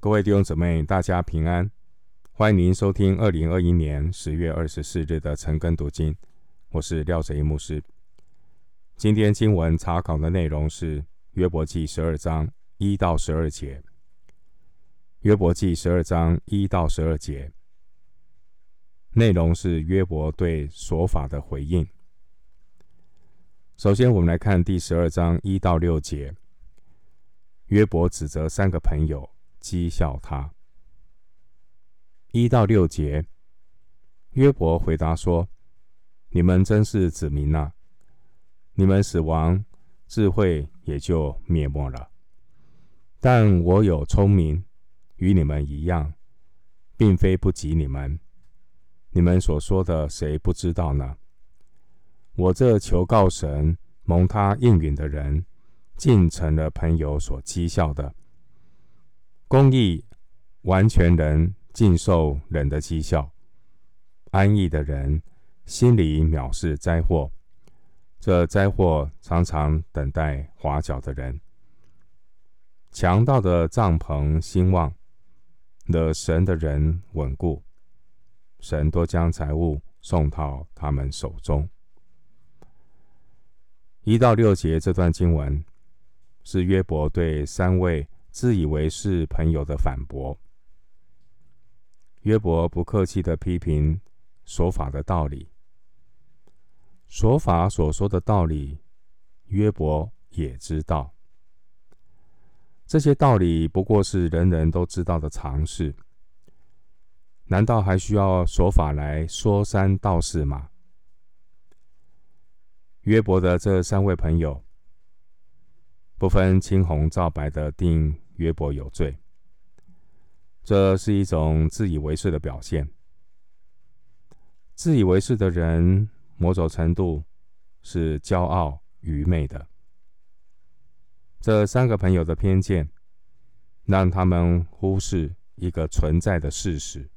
各位弟兄姊妹，大家平安！欢迎您收听二零二一年十月二十四日的晨更读经，我是廖哲一牧师。今天经文查考的内容是约伯记十二章一到十二节。约伯记十二章一到十二节，内容是约伯对所法的回应。首先，我们来看第十二章一到六节，约伯指责三个朋友。讥笑他。一到六节，约伯回答说：“你们真是子民呐！你们死亡，智慧也就灭没了。但我有聪明，与你们一样，并非不及你们。你们所说的，谁不知道呢？我这求告神、蒙他应允的人，竟成了朋友所讥笑的。”公义完全人尽受人的讥笑，安逸的人心里藐视灾祸，这灾祸常常等待滑脚的人。强盗的帐篷兴旺，惹神的人稳固，神多将财物送到他们手中。一到六节这段经文是约伯对三位。自以为是朋友的反驳，约伯不客气的批评说法的道理。说法所说的道理，约伯也知道。这些道理不过是人人都知道的常识，难道还需要琐法来说三道四吗？约伯的这三位朋友，不分青红皂白的定。约伯有罪，这是一种自以为是的表现。自以为是的人，某种程度是骄傲愚昧的。这三个朋友的偏见，让他们忽视一个存在的事实，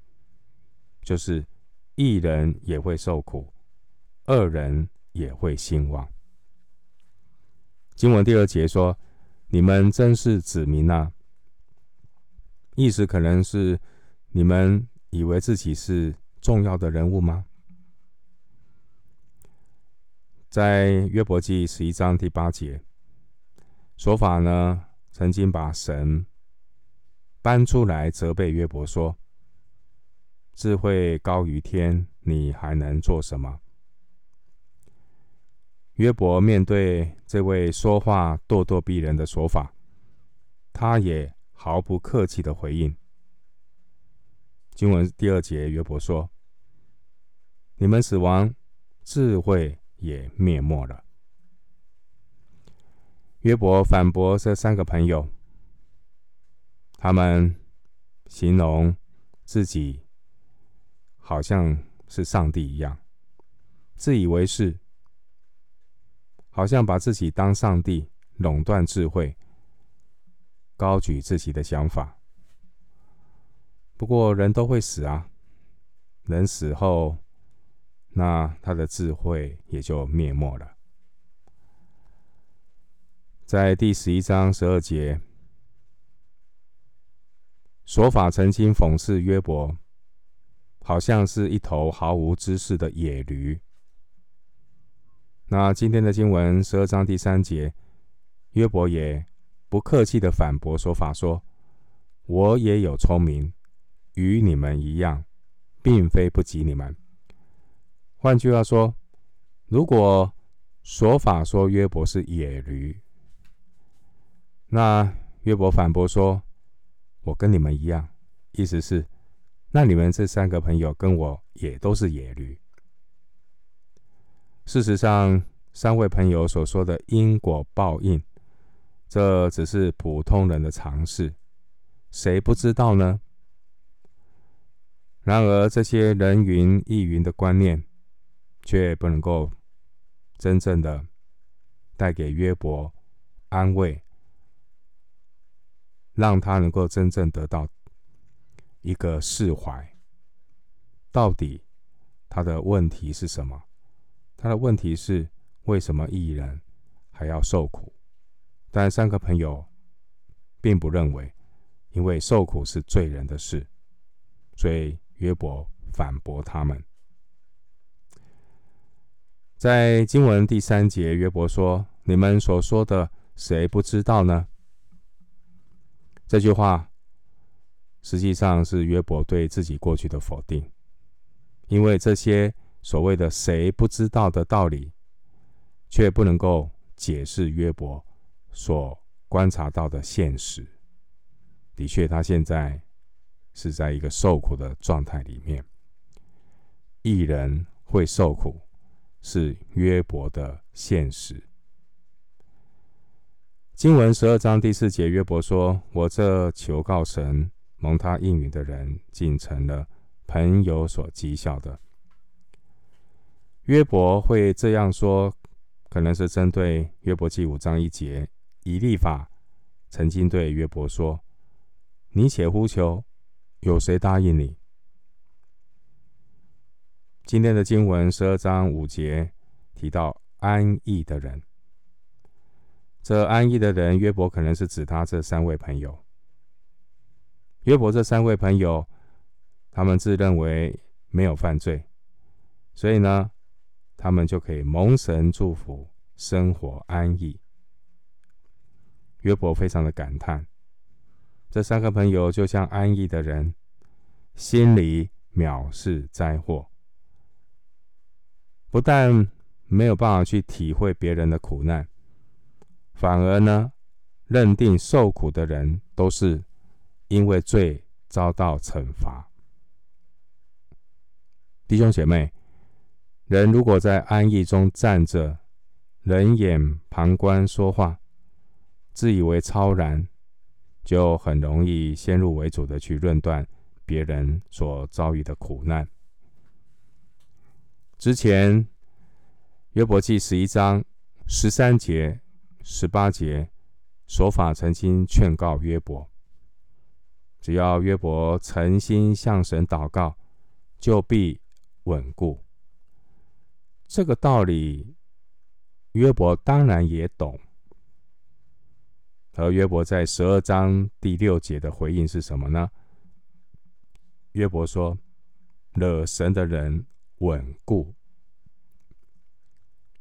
就是一人也会受苦，二人也会兴旺。经文第二节说。你们真是子民呐！意思可能是你们以为自己是重要的人物吗？在约伯记十一章第八节，说法呢曾经把神搬出来责备约伯说：“智慧高于天，你还能做什么？”约伯面对这位说话咄咄逼人的说法，他也毫不客气的回应。经文第二节，约伯说：“你们死亡，智慧也灭没了。”约伯反驳这三个朋友，他们形容自己好像是上帝一样，自以为是。好像把自己当上帝，垄断智慧，高举自己的想法。不过人都会死啊，人死后，那他的智慧也就灭没了。在第十一章十二节，琐法曾经讽刺约伯，好像是一头毫无知识的野驴。那今天的经文十二章第三节，约伯也不客气的反驳说法说：“我也有聪明，与你们一样，并非不及你们。”换句话说，如果说法说约伯是野驴，那约伯反驳说：“我跟你们一样。”意思是，那你们这三个朋友跟我也都是野驴。事实上，三位朋友所说的因果报应，这只是普通人的常识，谁不知道呢？然而，这些人云亦云的观念，却不能够真正的带给约伯安慰，让他能够真正得到一个释怀。到底他的问题是什么？他的问题是：为什么义人还要受苦？但三个朋友并不认为因为受苦是罪人的事，所以约伯反驳他们。在经文第三节，约伯说：“你们所说的，谁不知道呢？”这句话实际上是约伯对自己过去的否定，因为这些所谓的“谁不知道”的道理，却不能够解释约伯所观察到的现实。的确，他现在是在一个受苦的状态里面。一人会受苦，是约伯的现实。经文十二章第四节，约伯说：“我这求告神，蒙他应允的人，竟成了朋友所讥笑的。”约伯会这样说，可能是针对约伯记五章一节，以利法曾经对约伯说：“你且呼求，有谁答应你？”今天的经文十二章五节提到安逸的人。这安逸的人，约伯可能是指他这三位朋友。约伯这三位朋友，他们自认为没有犯罪，所以呢，他们就可以蒙神祝福，生活安逸。约伯非常的感叹，这三个朋友就像安逸的人，心里藐视灾祸，不但没有办法去体会别人的苦难。反而呢，认定受苦的人都是因为罪遭到惩罚。弟兄姐妹，人如果在安逸中站着，冷眼旁观说话，自以为超然，就很容易先入为主的去论断别人所遭遇的苦难。之前约伯记十一章十三节。十八节，所法曾经劝告约伯，只要约伯诚心向神祷告，就必稳固。这个道理，约伯当然也懂。而约伯在十二章第六节的回应是什么呢？约伯说：“惹神的人稳固。”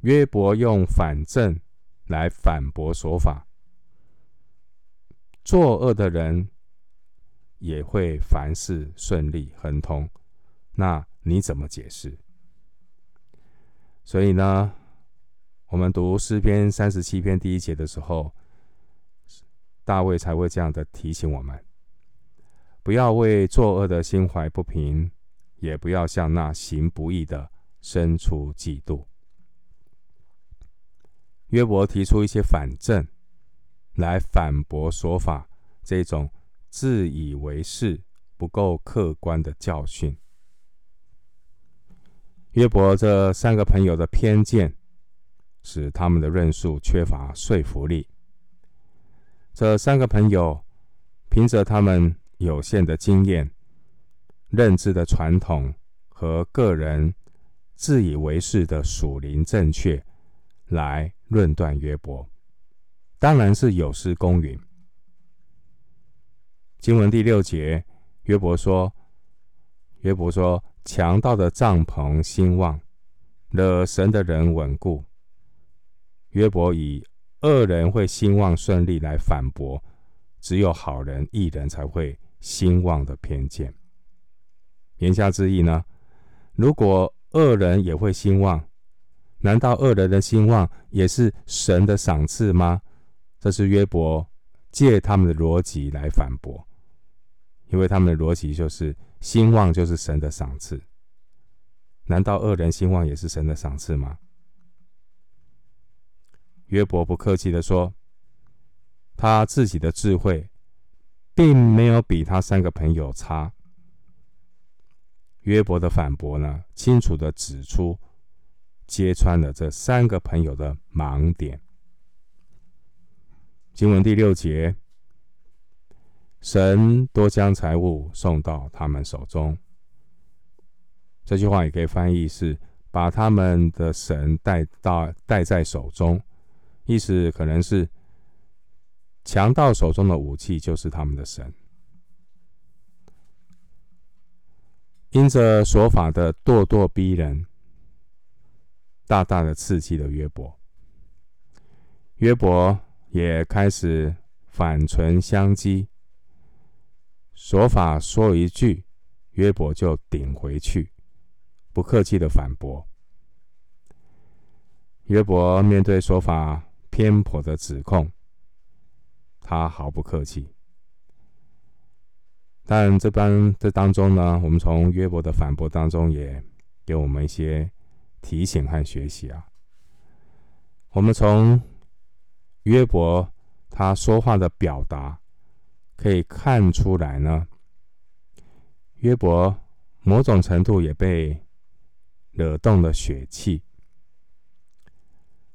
约伯用反证。来反驳说法，作恶的人也会凡事顺利亨通，那你怎么解释？所以呢，我们读诗篇三十七篇第一节的时候，大卫才会这样的提醒我们：不要为作恶的心怀不平，也不要向那行不义的生出嫉妒。约伯提出一些反证，来反驳说法这种自以为是、不够客观的教训。约伯这三个朋友的偏见，使他们的论述缺乏说服力。这三个朋友凭着他们有限的经验、认知的传统和个人自以为是的属灵正确，来论断约伯，当然是有失公允。经文第六节，约伯说：“约伯说，强盗的帐篷兴旺，惹神的人稳固。”约伯以恶人会兴旺顺利来反驳，只有好人一人才会兴旺的偏见。言下之意呢，如果恶人也会兴旺，难道恶人的兴旺也是神的赏赐吗？这是约伯借他们的逻辑来反驳，因为他们的逻辑就是兴旺就是神的赏赐。难道恶人兴旺也是神的赏赐吗？约伯不客气地说，他自己的智慧并没有比他三个朋友差。约伯的反驳呢，清楚地指出。揭穿了这三个朋友的盲点。经文第六节，神多将财物送到他们手中。这句话也可以翻译是把他们的神带到带在手中意思可能是强盗手中的武器就是他们的神。因着说法的咄咄逼人大大的刺激了约伯。约伯也开始反唇相讥琐法说一句，约伯就顶回去，不客气的反驳。约伯面对琐法偏颇的指控，他毫不客气。但这般这当中呢，我们从约伯的反驳当中也给我们一些提醒和学习啊。我们从约伯他说话的表达可以看出来呢，约伯某种程度也被惹动了血气。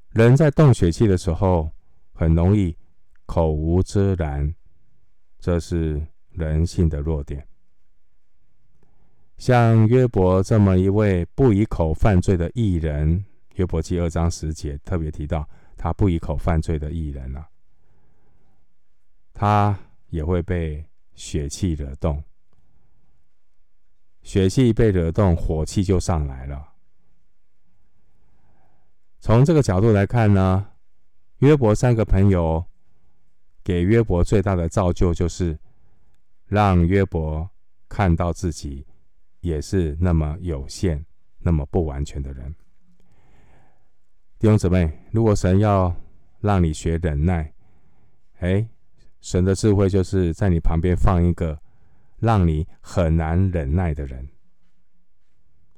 人在动血气的时候，很容易口无遮拦，这是。人性的弱点，像约伯这么一位不以口犯罪的义人，约伯记二章十节特别提到他不以口犯罪的义人啊，他也会被血气惹动，血气被惹动，火气就上来了。从这个角度来看呢，约伯三个朋友给约伯最大的造就就是。让约伯看到自己也是那么有限、那么不完全的人。弟兄姊妹，如果神要让你学忍耐，哎，神的智慧就是在你旁边放一个让你很难忍耐的人。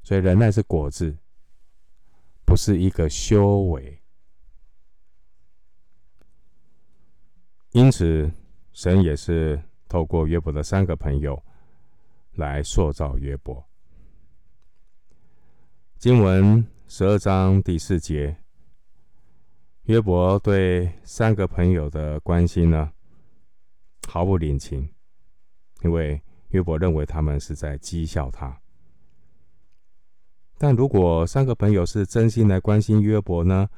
所以，忍耐是果子，不是一个修为。因此，神也是。透过约伯的三个朋友来塑造约伯。经文十二章第四节，约伯对三个朋友的关心呢，毫不领情，因为约伯认为他们是在讥笑他。但如果三个朋友是真心来关心约伯呢，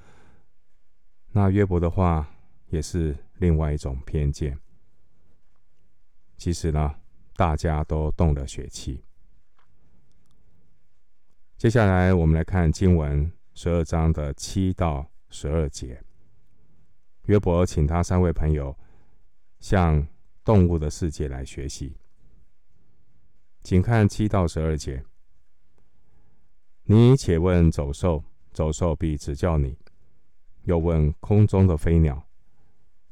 那约伯的话也是另外一种偏见。其实呢，大家都动了血气。接下来，我们来看经文十二章的七到十二节。约伯请他三位朋友向动物的世界来学习。请看七到十二节。你且问走兽，走兽必指教你；又问空中的飞鸟，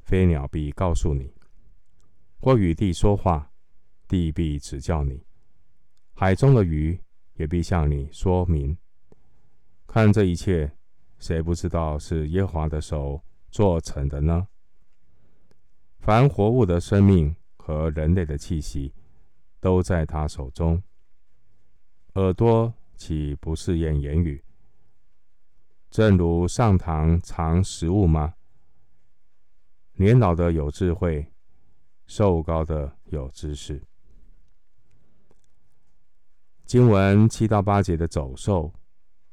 飞鸟必告诉你。或与地说话，地必指教你；海中的鱼也必向你说明。看这一切，谁不知道是耶和华的手做成的呢？凡活物的生命和人类的气息，都在他手中。耳朵岂不试验言语？正如上堂尝食物吗？年老的有智慧。瘦高的有知识。经文七到八节的走兽、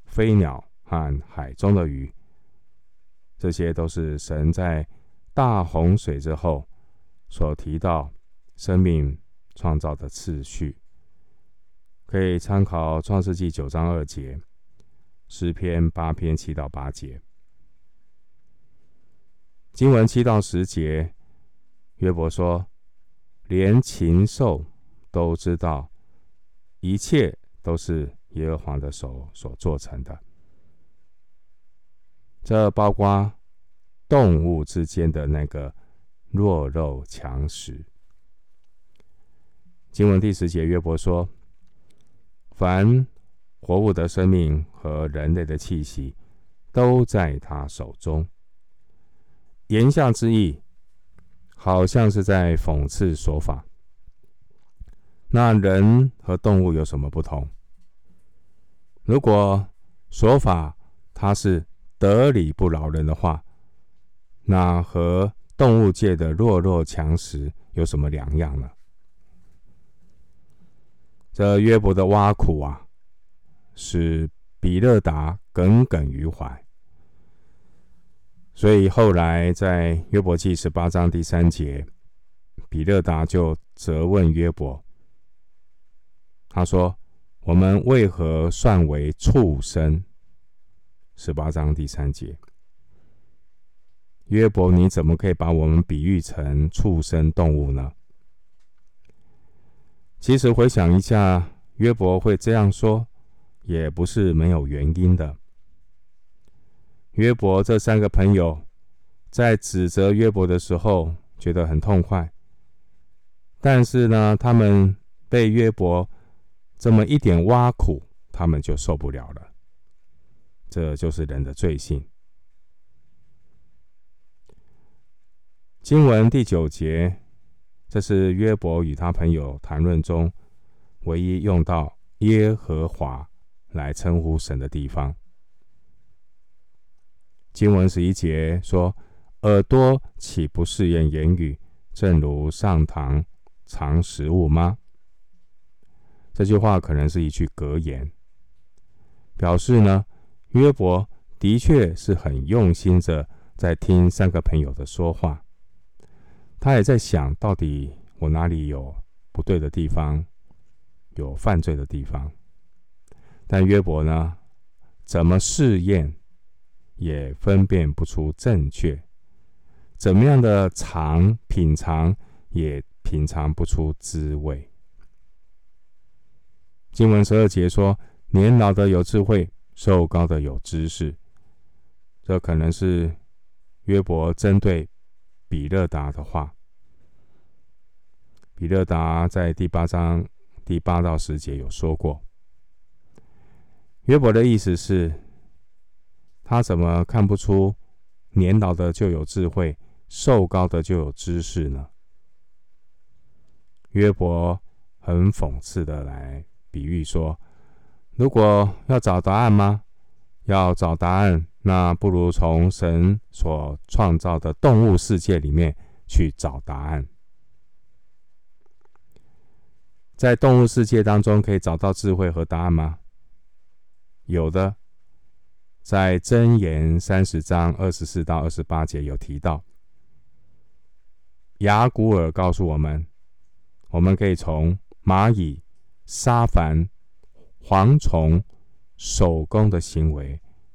飞鸟和海中的鱼，这些都是神在大洪水之后所提到生命创造的次序，可以参考创世纪九章二节、诗篇八篇七到八节。经文七到十节。约伯说：“连禽兽都知道，一切都是耶和华的手所做成的。这包括动物之间的那个弱肉强食。”经文第十节，约伯说：“凡活物的生命和人类的气息，都在他手中。”言下之意。好像是在讽刺说法。那人和动物有什么不同？如果说法它是得理不饶人的话，那和动物界的弱肉强食有什么两样呢？这约伯的挖苦啊，使比勒达耿耿于怀。所以后来在约伯记十八章第三节，比勒达就责问约伯，他说：“我们为何算为畜生？十八章第三节，约伯，你怎么可以把我们比喻成畜生动物呢？其实回想一下，约伯会这样说，也不是没有原因的。约伯这三个朋友在指责约伯的时候，觉得很痛快。但是呢，他们被约伯这么一点挖苦，他们就受不了了。这就是人的罪性。经文第九节。这是约伯与他朋友谈论中唯一用到耶和华来称呼神的地方。经文十一节说：“耳朵岂不试验言语，正如上堂尝食物吗？”这句话可能是一句格言，表示呢，约伯的确是很用心的在听三个朋友的说话。他也在想到底我哪里有不对的地方，有犯罪的地方。但约伯呢，怎么试验也分辨不出正确，怎么样的尝品尝也品尝不出滋味。经文十二节说：“年老的有智慧，瘦高的有知识。”这可能是约伯针对比勒达的话。比勒达在第八章第八到十节有说过，约伯的意思是，他怎么看不出年老的就有智慧，寿高的就有知识呢？约伯很讽刺的来比喻说，如果要找答案吗？要找答案，那不如从神所创造的动物世界里面去找答案。在动物世界当中，可以找到智慧和答案吗？有的，在箴言三十章二十四到二十八节有提到。雅古尔告诉我们，我们可以从蚂蚁、沙凡、蝗虫手工的行为